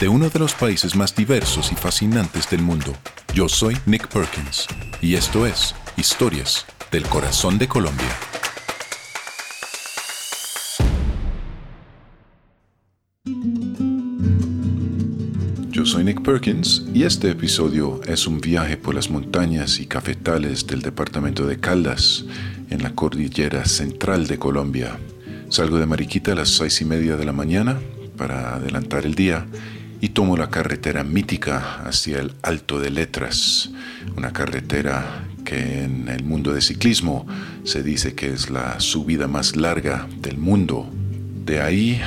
de uno de los países más diversos y fascinantes del mundo. Yo soy Nick Perkins y esto es Historias del Corazón de Colombia. Yo soy Nick Perkins y este episodio es un viaje por las montañas y cafetales del departamento de Caldas en la cordillera central de Colombia. Salgo de Mariquita a las seis y media de la mañana para adelantar el día y tomo la carretera mítica hacia el Alto de Letras, una carretera que en el mundo de ciclismo se dice que es la subida más larga del mundo. De ahí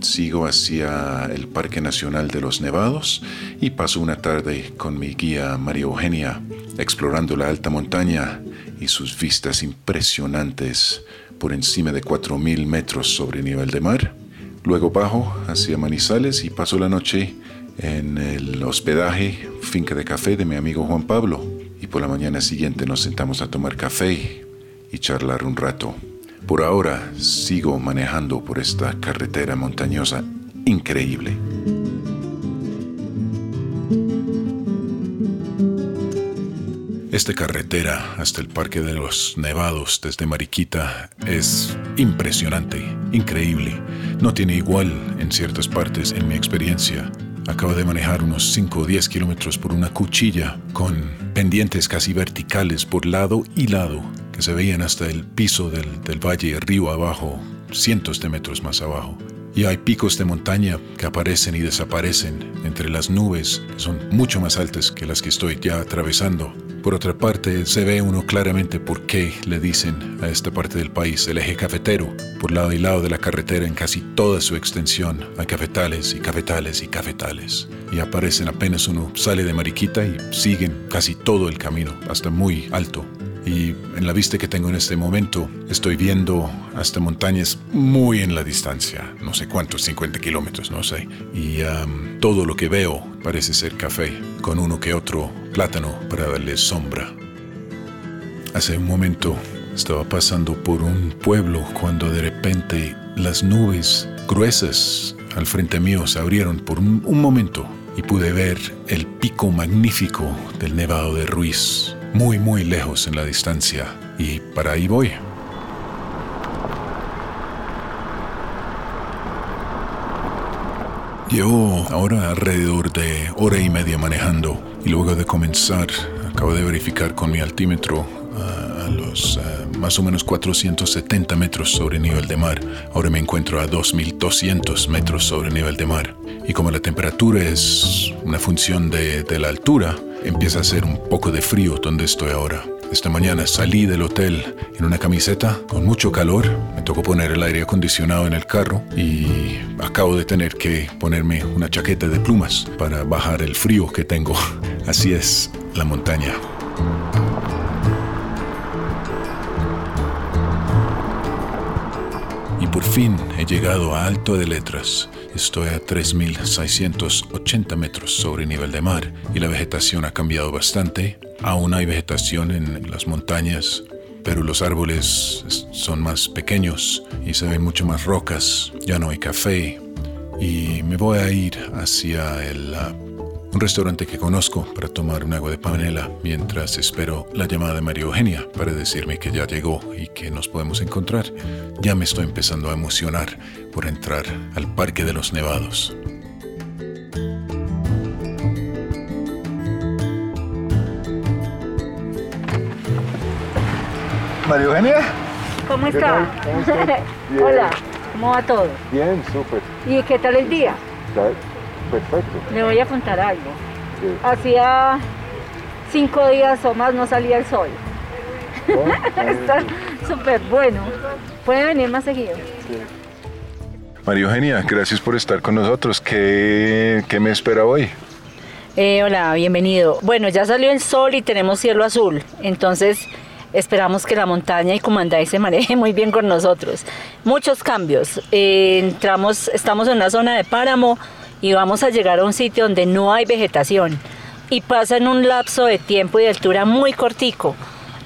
sigo hacia el Parque Nacional de los Nevados y paso una tarde con mi guía María Eugenia explorando la alta montaña y sus vistas impresionantes por encima de 4.000 metros sobre nivel de mar. Luego bajo hacia Manizales y paso la noche en el hospedaje Finca de Café de mi amigo Juan Pablo. Y por la mañana siguiente nos sentamos a tomar café y charlar un rato. Por ahora sigo manejando por esta carretera montañosa increíble. Esta carretera hasta el Parque de los Nevados desde Mariquita es impresionante, increíble. No tiene igual en ciertas partes en mi experiencia. Acabo de manejar unos 5 o 10 kilómetros por una cuchilla con pendientes casi verticales por lado y lado que se veían hasta el piso del, del valle río abajo, cientos de metros más abajo. Y hay picos de montaña que aparecen y desaparecen entre las nubes, que son mucho más altas que las que estoy ya atravesando. Por otra parte, se ve uno claramente por qué le dicen a esta parte del país el eje cafetero. Por lado y lado de la carretera, en casi toda su extensión, hay cafetales y cafetales y cafetales. Y aparecen apenas uno sale de Mariquita y siguen casi todo el camino, hasta muy alto. Y en la vista que tengo en este momento, estoy viendo hasta montañas muy en la distancia, no sé cuántos, 50 kilómetros, no sé. Y todo lo que veo parece ser café, con uno que otro plátano para darle sombra. Hace un momento estaba pasando por un pueblo cuando de repente las nubes gruesas al frente mío se abrieron por un, un momento y pude ver el pico magnífico del Nevado de Ruiz muy muy lejos en la distancia y para ahí voy. Llevo ahora alrededor de hora y media manejando y luego de comenzar acabo de verificar con mi altímetro ah, a los ah, más o menos 470 metros sobre nivel de mar. Ahora me encuentro a 2200 metros sobre nivel de mar. Y como la temperatura es una función de, de la altura, empieza a hacer un poco de frío donde estoy ahora. Esta mañana salí del hotel en una camiseta con mucho calor. Me tocó poner el aire acondicionado en el carro y acabo de tener que ponerme una chaqueta de plumas para bajar el frío que tengo. Así es la montaña. Por fin he llegado a Alto de Letras Estoy a 3.680 metros sobre nivel de mar y la vegetación ha cambiado bastante. Aún hay vegetación en las montañas, pero los árboles son más pequeños y se ven mucho más rocas. Ya no hay café y me voy a ir hacia el, un restaurante que conozco para tomar un agua de panela mientras espero la llamada de María Eugenia para decirme que ya llegó y que nos podemos encontrar. Ya me estoy empezando a emocionar por entrar al Parque de los Nevados. María Eugenia. ¿Cómo está? Hola, ¿cómo va todo? Bien, súper. ¿Y qué tal el día? Perfecto. Le voy a contar algo. Hacía cinco días o más no salía el sol. está súper bueno. ¿Puede venir más seguido? Sí. María Eugenia, gracias por estar con nosotros. ¿Qué, qué me espera hoy? Eh, hola, bienvenido. Bueno, ya salió el sol y tenemos cielo azul. Entonces, Esperamos que la montaña y Comandai se maneje muy bien con nosotros. Muchos cambios. Eh, entramos, estamos en una zona de páramo y vamos a llegar a un sitio donde no hay vegetación y pasa en un lapso de tiempo y de altura muy cortico.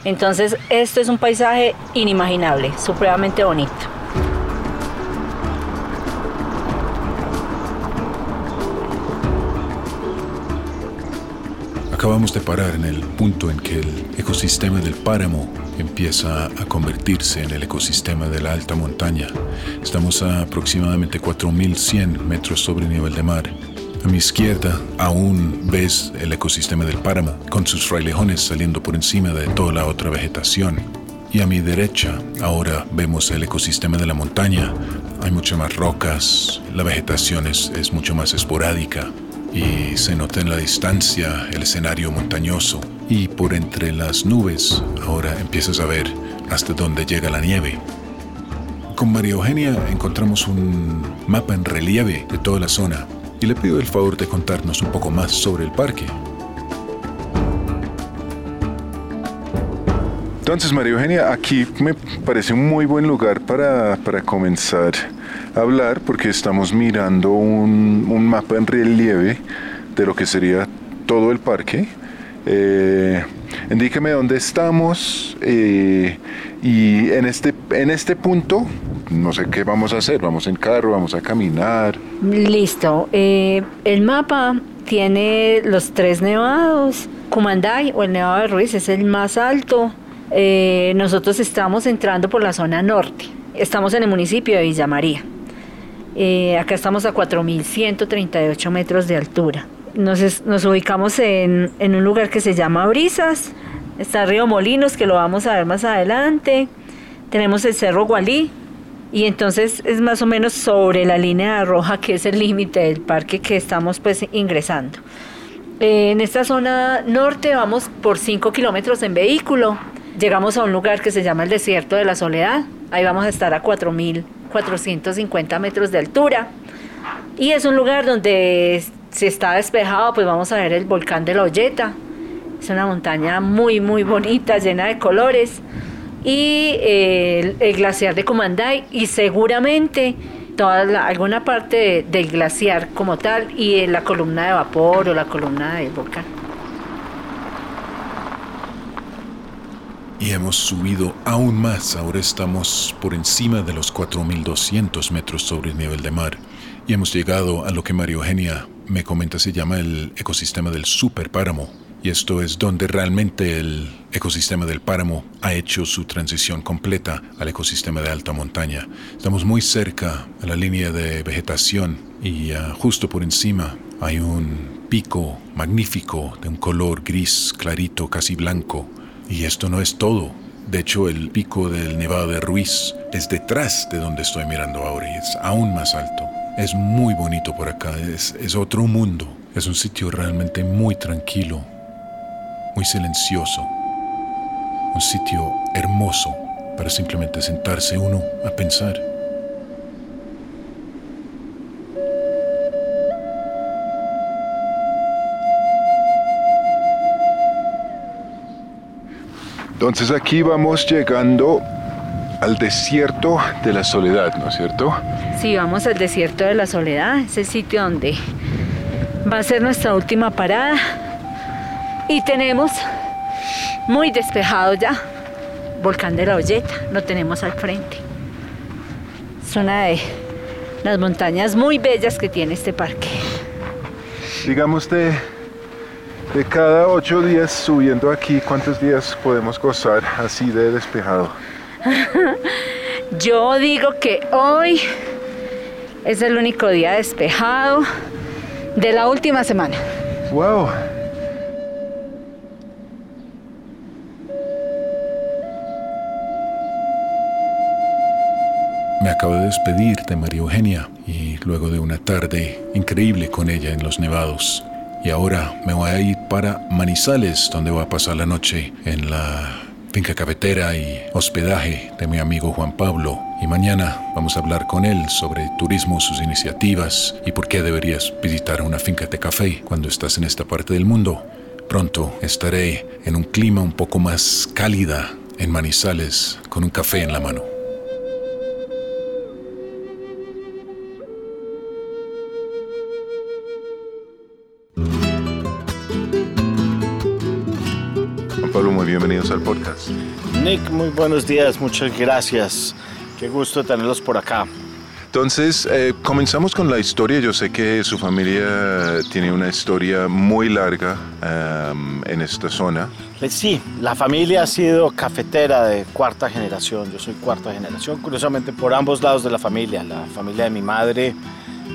Entonces, esto es un paisaje inimaginable, supremamente bonito. Acabamos de parar en el punto en que el ecosistema del páramo empieza a convertirse en el ecosistema de la alta montaña. Estamos a aproximadamente 4.100 metros sobre el nivel de mar. A mi izquierda aún ves el ecosistema del páramo, con sus frailejones saliendo por encima de toda la otra vegetación. Y a mi derecha ahora vemos el ecosistema de la montaña. Hay muchas más rocas, la vegetación es, es mucho más esporádica y se nota en la distancia el escenario montañoso y por entre las nubes ahora empiezas a ver hasta dónde llega la nieve. Con María Eugenia encontramos un mapa en relieve de toda la zona y le pido el favor de contarnos un poco más sobre el parque. Entonces, María Eugenia, aquí me parece un muy buen lugar para, para comenzar hablar porque estamos mirando un, un, mapa en relieve de lo que sería todo el parque. Eh, indíqueme dónde estamos eh, y en este, en este punto no sé qué vamos a hacer, vamos en carro, vamos a caminar. Listo, eh, el mapa tiene los tres nevados, Cumanday o el Nevado de Ruiz es el más alto, nosotros estamos entrando por la zona norte, estamos en el municipio de Villa María. Eh, acá estamos a 4.138 metros de altura. Nos, ubicamos en, en, un lugar que se llama Brisas. Está Río Molinos, que lo vamos a ver más adelante. Tenemos el Cerro Gualí. Y entonces es más o menos sobre la línea roja, que es el límite del parque que estamos pues ingresando. Eh, en esta zona norte vamos por 5 kilómetros en vehículo. Llegamos a un lugar que se llama el Desierto de la Soledad. Ahí vamos a estar a 4.000 450 metros de altura. Y es un lugar donde si está despejado, pues vamos a ver el volcán de la Olleta. Es una montaña muy, muy bonita, llena de colores. Y eh, el, glaciar de Comandai y seguramente toda alguna parte del glaciar como tal y la columna de vapor o la columna del volcán. Y hemos subido aún más, ahora estamos por encima de los 4.200 metros sobre el nivel de mar. Y hemos llegado a lo que María Eugenia me comenta se llama el ecosistema del superpáramo. Y esto es donde realmente el ecosistema del páramo ha hecho su transición completa al ecosistema de alta montaña. Estamos muy cerca a la línea de vegetación y ah, justo por encima hay un pico magnífico de un color gris clarito, casi blanco, y esto no es todo. De hecho, el pico del Nevado de Ruiz es detrás de donde estoy mirando ahora y es aún más alto. Es muy bonito por acá, es, es otro mundo. Es un sitio realmente muy tranquilo, muy silencioso. Un sitio hermoso para simplemente sentarse uno a pensar. Entonces aquí vamos llegando al desierto de la soledad, ¿no es cierto? Sí, vamos al desierto de la soledad, es el sitio donde va a ser nuestra última parada. Y tenemos muy despejado ya. volcán de la Olleta, lo tenemos al frente. Es una de las montañas muy bellas que tiene este parque. Digamos de, de cada ocho días subiendo aquí, ¿cuántos días podemos gozar así de despejado? Yo digo que hoy es el único día despejado de la última semana. ¡Wow! Me acabo de despedir de María Eugenia y luego de una tarde increíble con ella en los nevados. Y ahora me voy a ir para Manizales, donde voy a pasar la noche en la finca cafetera y hospedaje de mi amigo Juan Pablo. Y mañana vamos a hablar con él sobre turismo, sus iniciativas y por qué deberías visitar una finca de café cuando estás en esta parte del mundo. Pronto estaré en un clima un poco más cálida en Manizales con un café en la mano. Al podcast. Nick, muy buenos días, muchas gracias. Qué gusto tenerlos por acá. Entonces, eh, comenzamos con la historia. Yo sé que su familia tiene una historia muy larga em, en esta zona. Eh, Sí, la familia ha sido cafetera de cuarta generación. Yo soy cuarta generación, curiosamente por ambos lados de la familia. La familia de mi madre,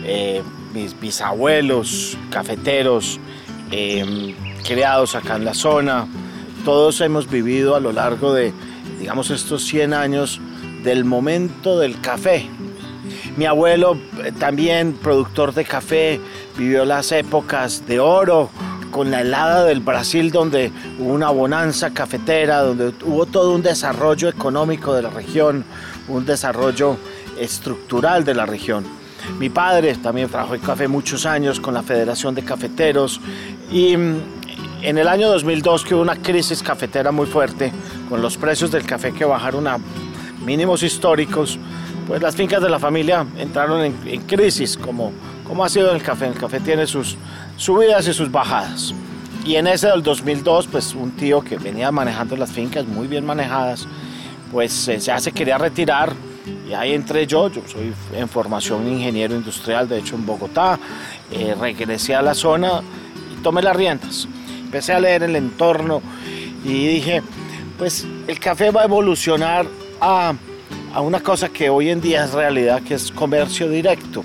eh, mis bisabuelos, cafeteros, eh, criados acá en la zona. Todos hemos vivido a lo largo de, digamos, estos 100 años del momento del café. Mi abuelo, eh, también productor de café, vivió las épocas de oro con la helada del Brasil, donde hubo una bonanza cafetera, donde hubo todo un desarrollo económico de la región, un desarrollo estructural de la región. Mi padre también trabajó en café muchos años con la Federación de Cafeteros y mm, en el año 2002 que hubo una crisis cafetera muy fuerte, con los precios del café que bajaron a mínimos históricos, pues las fincas de la familia entraron en, en crisis, como, como ha sido el café. El café tiene sus subidas y sus bajadas. Y en ese del 2002, pues un tío que venía manejando las fincas muy bien manejadas, pues eh, ya se quería retirar y ahí entré yo, yo soy en formación ingeniero industrial, de hecho en Bogotá, eh, regresé a la zona y tomé las riendas. Empecé a leer el entorno y dije, pues el café va a evolucionar a, a una cosa que hoy en día es realidad, que es comercio directo,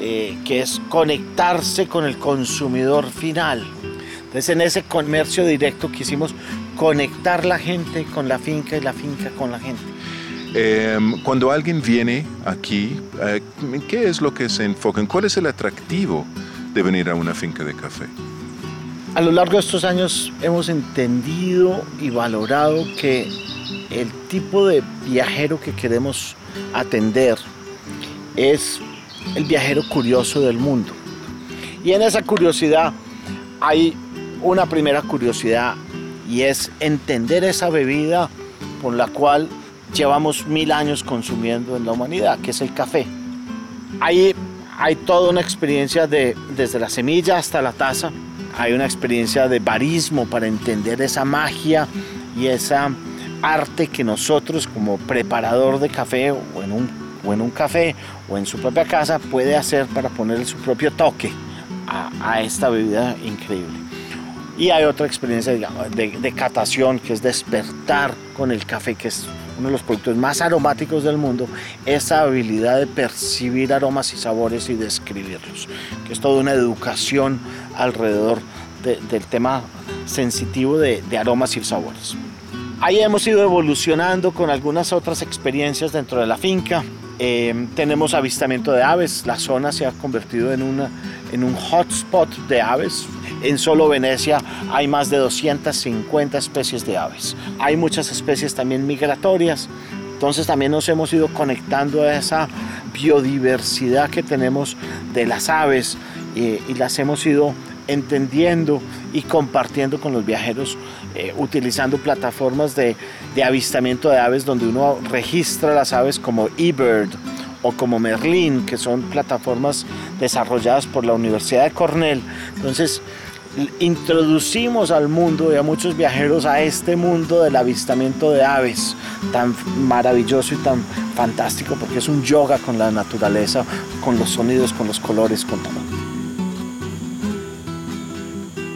eh, que es conectarse con el consumidor final. Entonces en ese comercio directo quisimos conectar la gente con la finca y la finca con la gente. Em, cuando alguien viene aquí, eh, ¿en ¿qué es lo que se enfoca? ¿En ¿Cuál es el atractivo de venir a una finca de café? A lo largo de estos años hemos entendido y valorado que el tipo de viajero que queremos atender es el viajero curioso del mundo. Y en esa curiosidad hay una primera curiosidad y es entender esa bebida por la cual llevamos mil años consumiendo en la humanidad, que es el café. Ahí hay toda una experiencia de, desde la semilla hasta la taza, hay una experiencia de barismo para entender esa magia y esa arte que nosotros como preparador de café o en un, o en un café o en su propia casa puede hacer para ponerle su propio toque a, esta bebida increíble. Y hay otra experiencia de catación que es despertar con el café, que es uno de los productos más aromáticos del mundo, esa habilidad de percibir aromas y sabores y describirlos, que es toda una educación alrededor de- del tema sensitivo de, aromas y sabores. Ahí hemos ido evolucionando con algunas otras experiencias dentro de la finca. Eh, tenemos avistamiento de aves, la zona se ha convertido en, una, en un hotspot de aves. En solo Venecia hay más de 250 especies de aves. Hay muchas especies también migratorias. Entonces también nos hemos ido conectando a esa biodiversidad que tenemos de las aves eh, y las hemos ido entendiendo y compartiendo con los viajeros eh, utilizando plataformas de, de avistamiento de aves donde uno registra las aves como eBird o como Merlin, que son plataformas desarrolladas por la Universidad de Cornell. Entonces, introducimos al mundo y a muchos viajeros a este mundo del avistamiento de aves tan maravilloso y tan fantástico porque es un yoga con la naturaleza, con los sonidos, con los colores, con todo.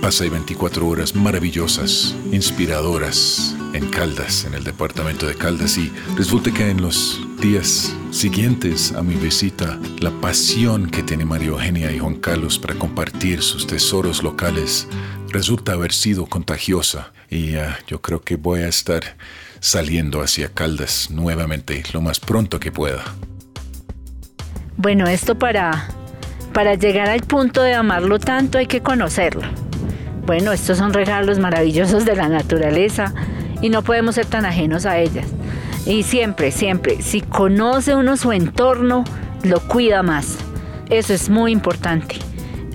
Pasé 24 horas maravillosas, inspiradoras en Caldas, en el departamento de Caldas y resulta que en los días siguientes a mi visita, la pasión que tiene María Eugenia y Juan Carlos para compartir sus tesoros locales resulta haber sido contagiosa y ah, yo creo que voy a estar saliendo hacia Caldas nuevamente lo más pronto que pueda. Bueno, esto para, para llegar al punto de amarlo tanto hay que conocerlo. Bueno, estos son regalos maravillosos de la naturaleza y no podemos ser tan ajenos a ellas. Y siempre, siempre, si conoce uno su entorno, lo cuida más. Eso es muy importante.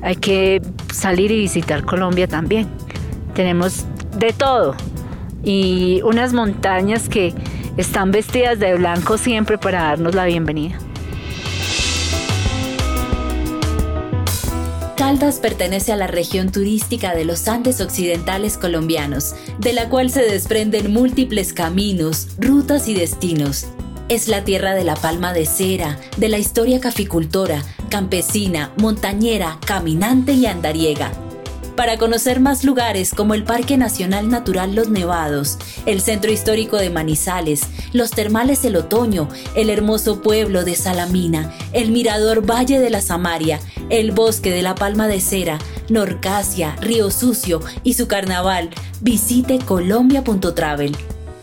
Hay que salir y visitar Colombia también. Tenemos de todo. Y unas montañas que están vestidas de blanco siempre para darnos la bienvenida. Caldas pertenece a la región turística de los Andes Occidentales colombianos, de la cual se desprenden múltiples caminos, rutas y destinos. Es la tierra de la palma de cera, de la historia caficultora, campesina, montañera, caminante y andariega, para conocer más lugares como el Parque Nacional Natural Los Nevados, el Centro Histórico de Manizales, los Termales El Otoño, el hermoso pueblo de Salamina, el Mirador Valle de la Samaria, el Bosque de la Palma de Cera, Norcasia, Río Sucio y su carnaval, visite colombia.travel.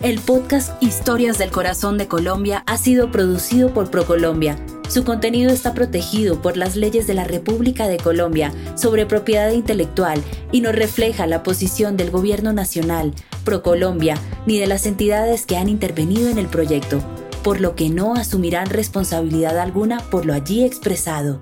El podcast Historias del Corazón de Colombia ha sido producido por ProColombia su contenido está protegido por las leyes de la República de Colombia sobre propiedad intelectual y no refleja la posición del Gobierno Nacional, ProColombia, ni de las entidades que han intervenido en el proyecto, por lo que no asumirán responsabilidad alguna por lo allí expresado.